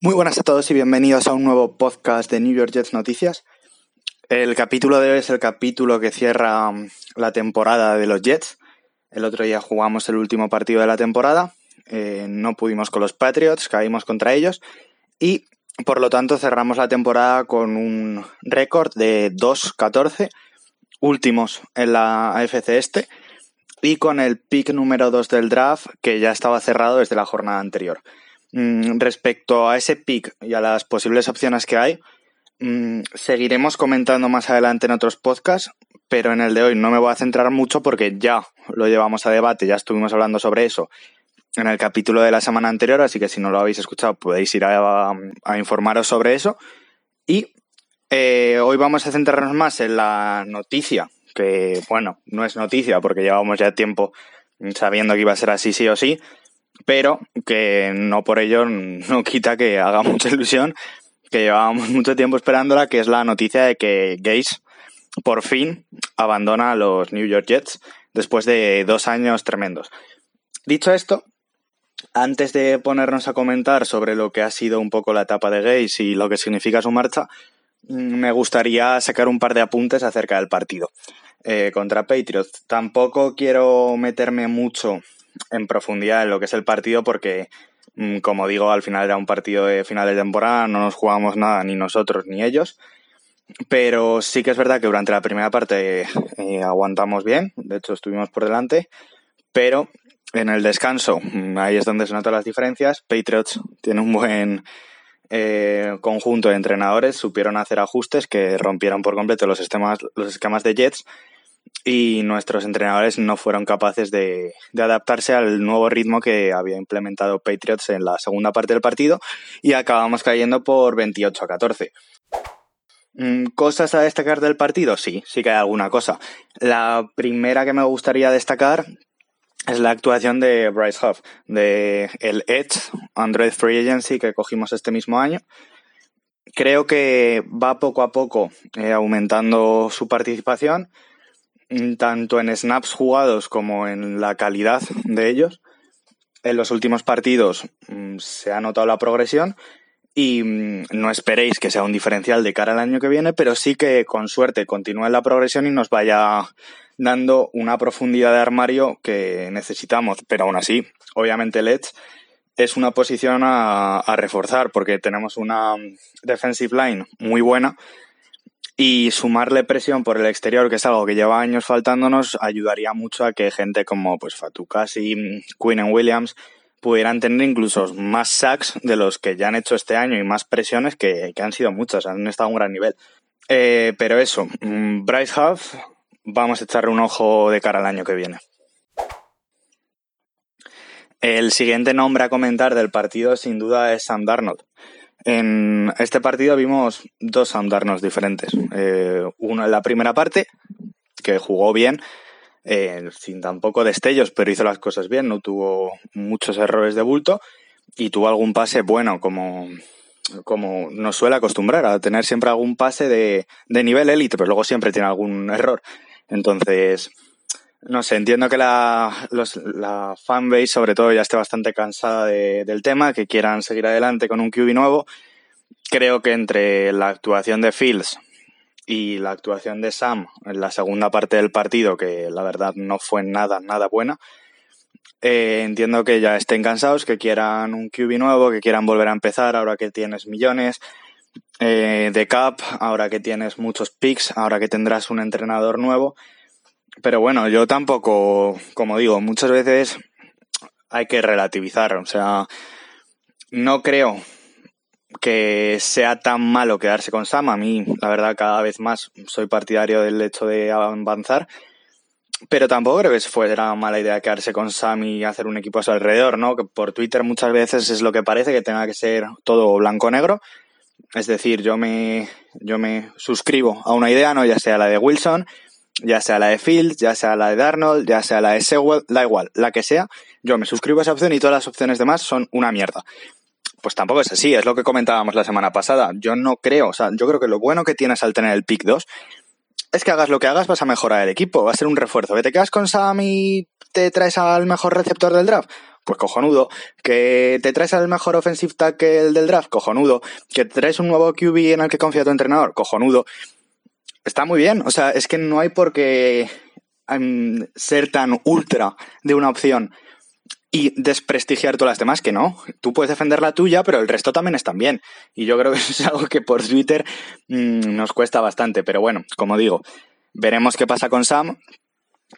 Muy buenas a todos y bienvenidos a un nuevo podcast de New York Jets Noticias. El capítulo de hoy es el capítulo que cierra mm, la temporada de los Jets. El otro día jugamos el último partido de la temporada. Eh, no pudimos con los Patriots, caímos contra ellos. Y por lo tanto cerramos la temporada con un récord de 2-14, últimos en la AFC Este. Y con el pick número 2 del draft que ya estaba cerrado desde la jornada anterior. Mm, respecto a ese pick y a las posibles opciones que hay, mm, seguiremos comentando más adelante en otros podcasts, pero en el de hoy no me voy a centrar mucho porque ya lo llevamos a debate, ya estuvimos hablando sobre eso en el capítulo de la semana anterior, así que si no lo habéis escuchado podéis ir a, informaros sobre eso. Y eh, hoy vamos a centrarnos más en la noticia, que bueno, no es noticia porque llevamos ya tiempo sabiendo que iba a ser así sí o sí, pero que no por ello no quita que haga mucha ilusión, que llevábamos mucho tiempo esperándola, que es la noticia de que Gates por fin abandona a los New York Jets después de dos años tremendos. Dicho esto, antes de ponernos a comentar sobre lo que ha sido un poco la etapa de Gates y lo que significa su marcha, me gustaría sacar un par de apuntes acerca del partido eh, contra Patriots. Tampoco quiero meterme mucho en profundidad en lo que es el partido porque, mm, como digo, al final era un partido de final de temporada, no nos jugamos nada ni nosotros ni ellos. Pero sí que es verdad que durante la primera parte eh, aguantamos bien, de hecho estuvimos por delante, pero en el descanso, mm, ahí es donde se notan las diferencias. Patriots tiene un buen eh, conjunto de entrenadores, supieron hacer ajustes que rompieron por completo los esquemas, los esquemas de Jets y nuestros entrenadores no fueron capaces de, adaptarse al nuevo ritmo que había implementado Patriots en la segunda parte del partido y acabamos cayendo por 28 a 14. Mm, ¿Cosas a destacar del partido? Sí, sí que hay alguna cosa. La primera que me gustaría destacar es la actuación de Bryce Huff, de el Edge Android Free Agency que cogimos este mismo año. Creo que va poco a poco eh, aumentando su participación tanto en snaps jugados como en la calidad de ellos. En los últimos partidos mm, se ha notado la progresión y mm, no esperéis que sea un diferencial de cara al año que viene, pero sí que con suerte continúe la progresión y nos vaya dando una profundidad de armario que necesitamos. Pero aún así, obviamente el es una posición a, a reforzar porque tenemos una defensive line muy buena y sumarle presión por el exterior, que es algo que lleva años faltándonos, ayudaría mucho a que gente como pues Fatukas y Quinn Williams pudieran tener incluso más sacks de los que ya han hecho este año y más presiones que, han sido muchas, han estado a un gran nivel. Eh, pero eso, mm, Bryce Huff, vamos a echarle un ojo de cara al año que viene. El siguiente nombre a comentar del partido sin duda es Sam Darnold. En este partido vimos dos andarnos diferentes. Eh, uno en la primera parte, que jugó bien, eh, sin tampoco destellos, pero hizo las cosas bien, no tuvo muchos errores de bulto y tuvo algún pase bueno, como, como nos suele acostumbrar, a tener siempre algún pase de, de nivel élite, pero luego siempre tiene algún error. Entonces, no sé, entiendo que la, los, la fanbase, sobre todo, ya esté bastante cansada de, del tema, que quieran seguir adelante con un QB nuevo. Creo que entre la actuación de Fields y la actuación de Sam en la segunda parte del partido, que la verdad no fue nada, nada buena, eh, entiendo que ya estén cansados, que quieran un QB nuevo, que quieran volver a empezar ahora que tienes millones eh, de cap, ahora que tienes muchos picks, ahora que tendrás un entrenador nuevo pero bueno, yo tampoco, como digo, muchas veces hay que relativizar. O sea, no creo que sea tan malo quedarse con Sam. A mí, la verdad, cada vez más soy partidario del hecho de avanzar. Pero tampoco creo que fuera mala idea quedarse con Sam y hacer un equipo a su alrededor, ¿no? Que por Twitter muchas veces es lo que parece que tenga que ser todo blanco-negro. Es decir, yo me, yo me suscribo a una idea, ¿no? Ya sea la de Wilson, ya sea la de Fields, ya sea la de Darnold, ya sea la de Sewell, da igual, la que sea, yo me suscribo a esa opción y todas las opciones demás son una mierda. Pues tampoco es así, es lo que comentábamos la semana pasada. Yo no creo, o sea, yo creo que lo bueno que tienes al tener el pick 2 es que hagas lo que hagas, vas a mejorar el equipo, va a ser un refuerzo. Que te quedas con Sam y te traes al mejor receptor del draft, pues cojonudo. Que te traes al mejor offensive tackle del draft, cojonudo. Que te traes un nuevo QB en el que confía tu entrenador, cojonudo. Está muy bien, o sea, es que no hay por qué em, ser tan ultra de una opción y desprestigiar todas las demás, que no. Tú puedes defender la tuya, pero el resto también están bien. Y yo creo que eso es algo que por Twitter mmm, nos cuesta bastante. Pero bueno, como digo, veremos qué pasa con Sam.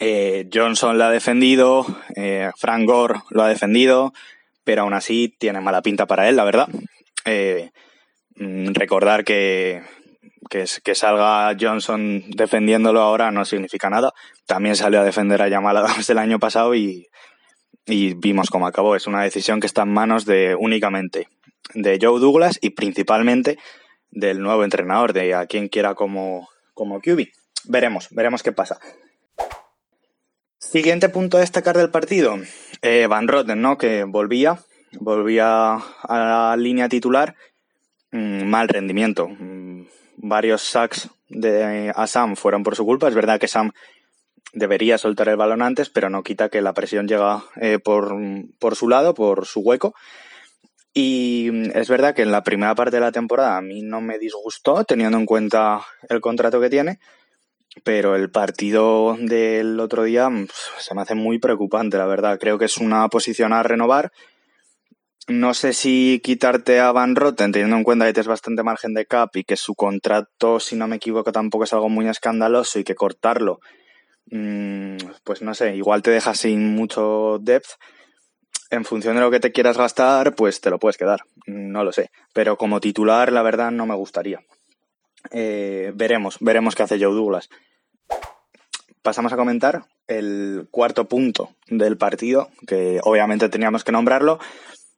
Eh, Johnson lo ha defendido, eh, Frank Gore lo ha defendido, pero aún así tiene mala pinta para él, la verdad. Eh, mm, recordar que, que, salga Johnson defendiéndolo ahora no significa nada. También salió a defender a Jamal Adams el año pasado y, vimos cómo acabó. Es una decisión que está en manos de únicamente de Joe Douglas y principalmente del nuevo entrenador, de a quien quiera como, como QB. Veremos, veremos qué pasa. Siguiente punto a destacar del partido. Eh, Van Rotten, ¿no? Que volvía, volvía a la línea titular. Mm, mal rendimiento. Mm, varios sacks de a Sam fueron por su culpa. Es verdad que Sam debería soltar el balón antes, pero no quita que la presión llega eh, por, por su lado, por su hueco. Y es verdad que en la primera parte de la temporada a mí no me disgustó, teniendo en cuenta el contrato que tiene, pero el partido del otro día se me hace muy preocupante, la verdad. Creo que es una posición a renovar. No sé si quitarte a Van Rotten, teniendo en cuenta que tienes bastante margen de cap y que su contrato, si no me equivoco, tampoco es algo muy escandaloso y que cortarlo Mm, pues no sé, igual te dejas sin mucho depth. En función de lo que te quieras gastar, pues te lo puedes quedar. No lo sé. Pero como titular, la verdad, no me gustaría. Eh, veremos, veremos qué hace Joe Douglas. Pasamos a comentar el cuarto punto del partido, que obviamente teníamos que nombrarlo.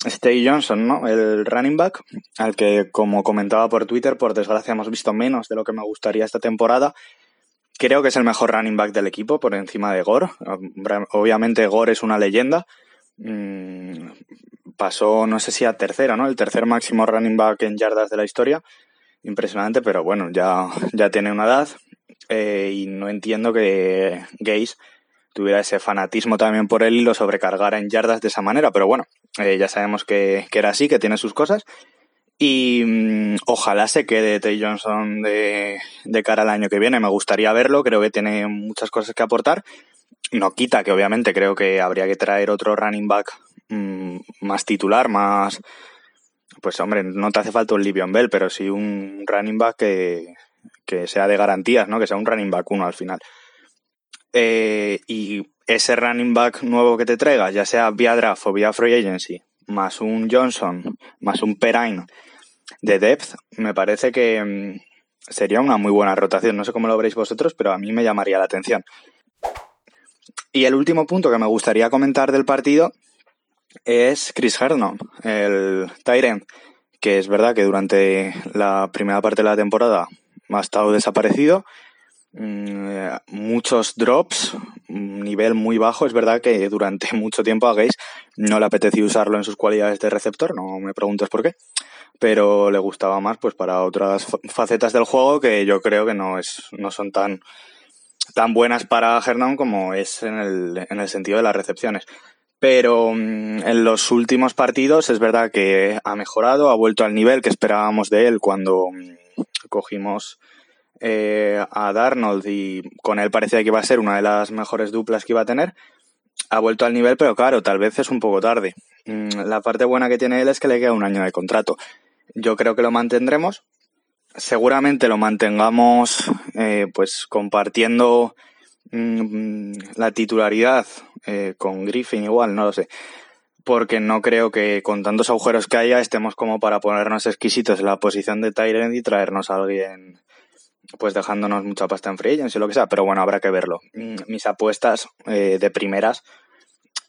Stay Johnson, ¿no? El running back, al que, como comentaba por Twitter, por desgracia hemos visto menos de lo que me gustaría esta temporada. Creo que es el mejor running back del equipo por encima de Gore. Obviamente Gore es una leyenda. Mm, pasó, no sé si a tercera, ¿no? El tercer máximo running back en yardas de la historia. Impresionante, pero bueno, ya, ya tiene una edad. Eh, y no entiendo que Gaze tuviera ese fanatismo también por él y lo sobrecargara en yardas de esa manera. Pero bueno, eh, ya sabemos que, que, era así, que tiene sus cosas. Y mmm, ojalá se quede Tay Johnson de, de, cara al año que viene. Me gustaría verlo, creo que tiene muchas cosas que aportar. No quita que obviamente creo que habría que traer otro running back mmm, más titular, más... Pues hombre, no te hace falta un Livion Bell, pero sí un running back que, que sea de garantías, ¿no? Que sea un running back uno al final. Eh, y ese running back nuevo que te traiga, ya sea vía draft o vía free agency, más un Johnson, más un Perine de depth, me parece que mm, sería una muy buena rotación. No sé cómo lo veréis vosotros, pero a mí me llamaría la atención. Y el último punto que me gustaría comentar del partido es Chris Herndon, el Tyrant, que es verdad que durante la primera parte de la temporada ha estado desaparecido. Mm, muchos drops, nivel muy bajo. Es verdad que durante mucho tiempo a Gaze no le apeteció usarlo en sus cualidades de receptor, no me preguntes por qué pero le gustaba más pues para otras facetas del juego que yo creo que no es no son tan tan buenas para Hernán como es en el, en el sentido de las recepciones. Pero mm, en los últimos partidos es verdad que ha mejorado, ha vuelto al nivel que esperábamos de él cuando mm, cogimos eh, a Darnold y con él parecía que iba a ser una de las mejores duplas que iba a tener. Ha vuelto al nivel, pero claro, tal vez es un poco tarde. Mm, la parte buena que tiene él es que le queda un año de contrato. Yo creo que lo mantendremos. Seguramente lo mantengamos eh, pues compartiendo mmm, la titularidad eh, con Griffin igual, no lo sé. Porque no creo que con tantos agujeros que haya estemos como para ponernos exquisitos en la posición de Tyrant y traernos a alguien pues dejándonos mucha pasta en free agents y lo que sea, pero bueno, habrá que verlo. Mm, mis apuestas eh, de primeras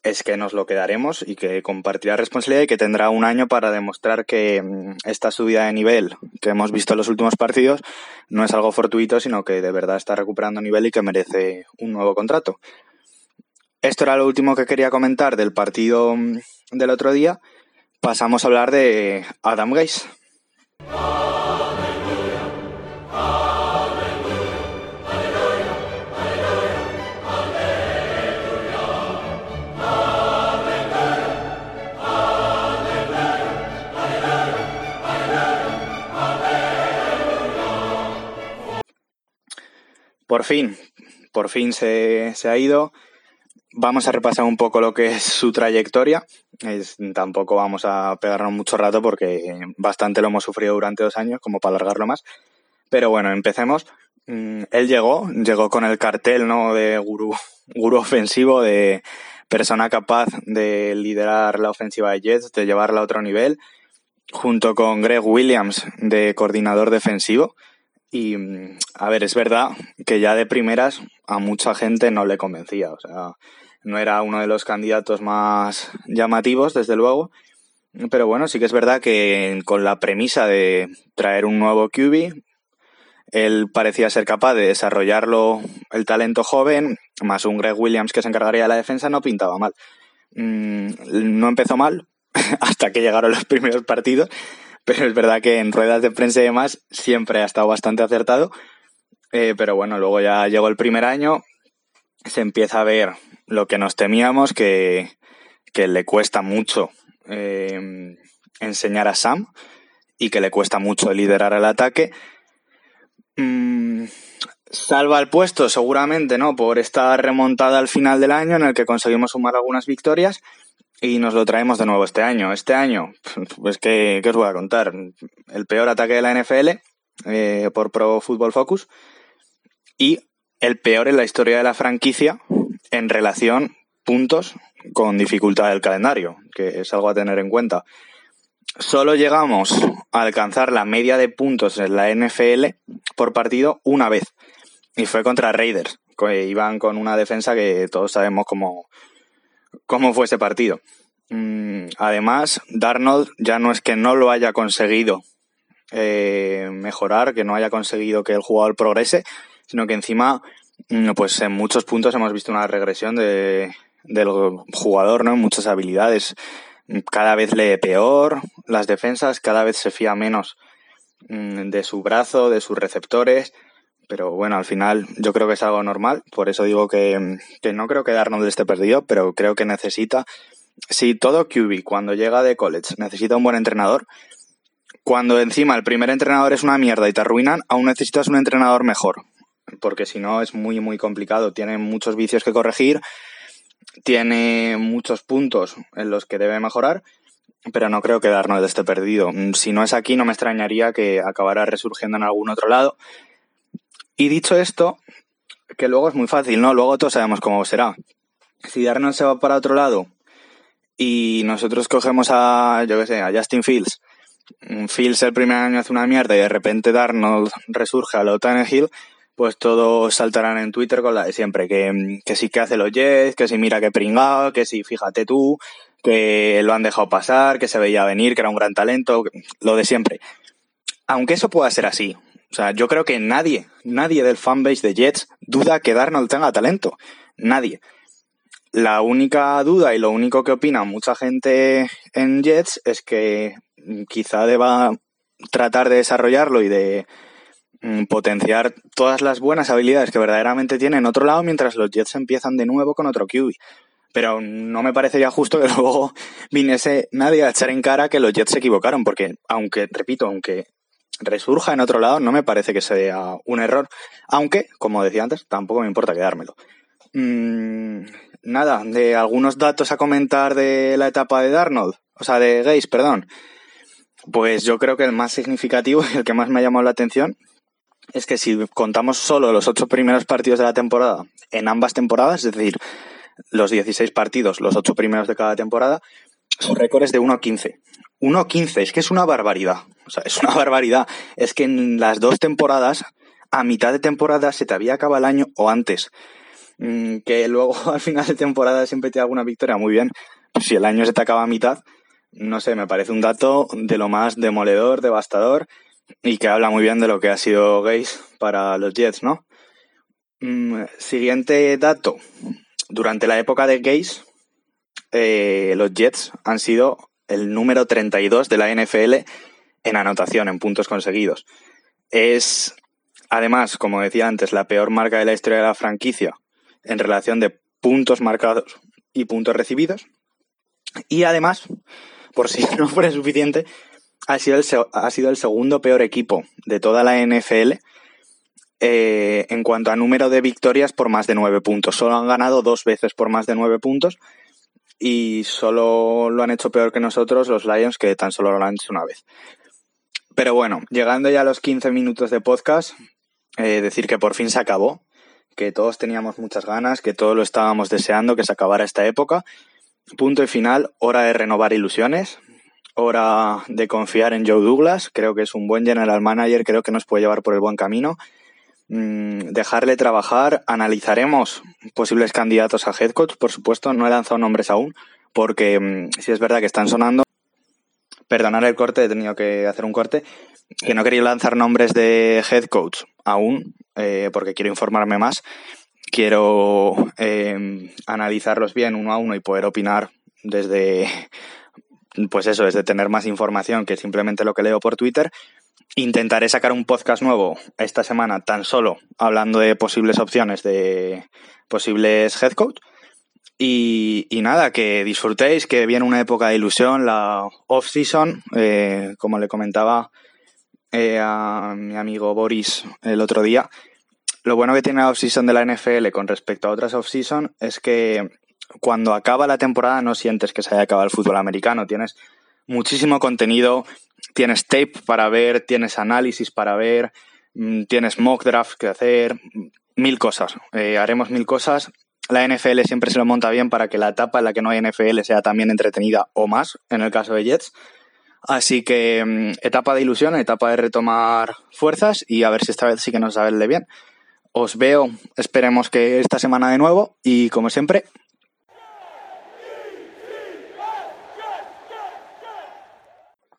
es que nos lo quedaremos y que compartirá responsabilidad y que tendrá un año para demostrar que mm, esta subida de nivel que hemos visto en los últimos partidos no es algo fortuito, sino que de verdad está recuperando nivel y que merece un nuevo contrato. Esto era lo último que quería comentar del partido mm, del otro día. Pasamos a hablar de Adam Gaze. Por fin, por fin se, se, ha ido. Vamos a repasar un poco lo que es su trayectoria. Es, tampoco vamos a pegarnos mucho rato porque bastante lo hemos sufrido durante dos años, como para alargarlo más. Pero bueno, empecemos. Mm, él llegó, llegó con el cartel ¿no? de gurú, gurú ofensivo, de persona capaz de liderar la ofensiva de Jets, de llevarla a otro nivel, junto con Greg Williams de coordinador defensivo. Y, a ver, es verdad que ya de primeras a mucha gente no le convencía. O sea, no era uno de los candidatos más llamativos, desde luego. Pero bueno, sí que es verdad que con la premisa de traer un nuevo QB, él parecía ser capaz de desarrollarlo el talento joven, más un Greg Williams que se encargaría de la defensa, no pintaba mal. Mm, no empezó mal hasta que llegaron los primeros partidos, pero es verdad que en ruedas de prensa y demás siempre ha estado bastante acertado. Eh, pero bueno, luego ya llegó el primer año, se empieza a ver lo que nos temíamos, que, que le cuesta mucho eh, enseñar a Sam y que le cuesta mucho liderar el ataque. Mm, salva el puesto, seguramente, ¿no? Por esta remontada al final del año en el que conseguimos sumar algunas victorias y nos lo traemos de nuevo este año. Este año, pues que, os voy a contar? El peor ataque de la NFL eh, por Pro Football Focus y el peor en la historia de la franquicia en relación puntos con dificultad del calendario, que es algo a tener en cuenta solo llegamos a alcanzar la media de puntos en la NFL por partido una vez. Y fue contra Raiders, que iban con una defensa que todos sabemos cómo, cómo fue ese partido. Mm, además, Darnold ya no es que no lo haya conseguido eh, mejorar, que no haya conseguido que el jugador progrese, sino que encima, mm, pues en muchos puntos hemos visto una regresión de, del jugador, ¿no? En muchas habilidades cada vez lee peor las defensas, cada vez se fía menos mm, de su brazo, de sus receptores. Pero bueno, al final yo creo que es algo normal. Por eso digo que, que no creo que Darnold esté perdido, pero creo que necesita. Si todo QB cuando llega de college necesita un buen entrenador, cuando encima el primer entrenador es una mierda y te arruinan, aún necesitas un entrenador mejor. Porque si no es muy, muy complicado. Tiene muchos vicios que corregir tiene muchos puntos en los que debe mejorar, pero no creo que Darnold esté perdido. Si no es aquí, no me extrañaría que acabara resurgiendo en algún otro lado. Y dicho esto, que luego es muy fácil, ¿no? Luego todos sabemos cómo será. Si Darnold se va para otro lado y nosotros cogemos a, yo qué sé, a Justin Fields, mm, Fields el primer año hace una mierda y de repente Darnold resurge a lo Hill, pues todos saltarán en Twitter con la de siempre, que, que sí que hace los Jets, que sí mira que pringado, que sí fíjate tú, que lo han dejado pasar, que se veía venir, que era un gran talento, lo de siempre. Aunque eso pueda ser así, o sea, yo creo que nadie, nadie del fanbase de Jets duda que Darnold tenga talento. Nadie. La única duda y lo único que opina mucha gente en Jets es que quizá deba tratar de desarrollarlo y de Mm, potenciar todas las buenas habilidades que verdaderamente tiene en otro lado mientras los Jets empiezan de nuevo con otro QB. Pero no me parecería justo que luego viniese nadie a echar en cara que los Jets se equivocaron, porque aunque, repito, aunque resurja en otro lado, no me parece que sea un error, aunque, como decía antes, tampoco me importa quedármelo. Mm, nada, de algunos datos a comentar de la etapa de Darnold, o sea, de Gaze, perdón. Pues yo creo que el más significativo y el que más me ha llamado la atención es que si contamos solo los ocho primeros partidos de la temporada en ambas temporadas, es decir, los 16 partidos, los ocho primeros de cada temporada, su récord es de 1-15. 1-15, es que es una barbaridad. O sea, es una barbaridad. Es que en las dos temporadas, a mitad de temporada, se te había acabado el año o antes. Mm, que luego al final de temporada siempre te da alguna victoria, muy bien. Pues si el año se te acaba a mitad, no sé, me parece un dato de lo más demoledor, devastador y que habla muy bien de lo que ha sido Gaze para los Jets, ¿no? Mm, siguiente dato. Durante la época de Gaze, eh, los Jets han sido el número 32 de la NFL en anotación, en puntos conseguidos. Es, además, como decía antes, la peor marca de la historia de la franquicia en relación de puntos marcados y puntos recibidos. Y además, por si no fuera suficiente, ha sido, el, ha sido el segundo peor equipo de toda la NFL eh, en cuanto a número de victorias por más de nueve puntos. Solo han ganado dos veces por más de nueve puntos y solo lo han hecho peor que nosotros los Lions, que tan solo lo han hecho una vez. Pero bueno, llegando ya a los 15 minutos de podcast, eh, decir que por fin se acabó, que todos teníamos muchas ganas, que todos lo estábamos deseando, que se acabara esta época. Punto y final, hora de renovar ilusiones, hora de confiar en Joe Douglas, creo que es un buen general manager, creo que nos puede llevar por el buen camino. Mm, dejarle trabajar, analizaremos posibles candidatos a head coach, por supuesto, no he lanzado nombres aún, porque mm, si es verdad que están sonando, perdonar el corte, he tenido que hacer un corte, que no quería lanzar nombres de head coach aún, eh, porque quiero informarme más, quiero eh, analizarlos bien uno a uno y poder opinar desde, pues eso, desde tener más información que simplemente lo que leo por Twitter. Intentaré sacar un podcast nuevo esta semana tan solo hablando de posibles opciones de posibles head coach y, nada, que disfrutéis, que viene una época de ilusión, la off-season, eh, como le comentaba eh, a mi amigo Boris el otro día. Lo bueno que tiene la off-season de la NFL con respecto a otras off-season es que cuando acaba la temporada no sientes que se haya acabado el fútbol americano. Tienes muchísimo contenido, tienes tape para ver, tienes análisis para ver, mm, tienes mock draft que hacer, mil cosas. Eh, haremos mil cosas la NFL siempre se lo monta bien para que la etapa en la que no hay NFL sea también entretenida o más, en el caso de Jets. Así que mm, etapa de ilusión, etapa de retomar fuerzas y a ver si esta vez sí que nos sale bien. Os veo, esperemos que esta semana de nuevo y como siempre,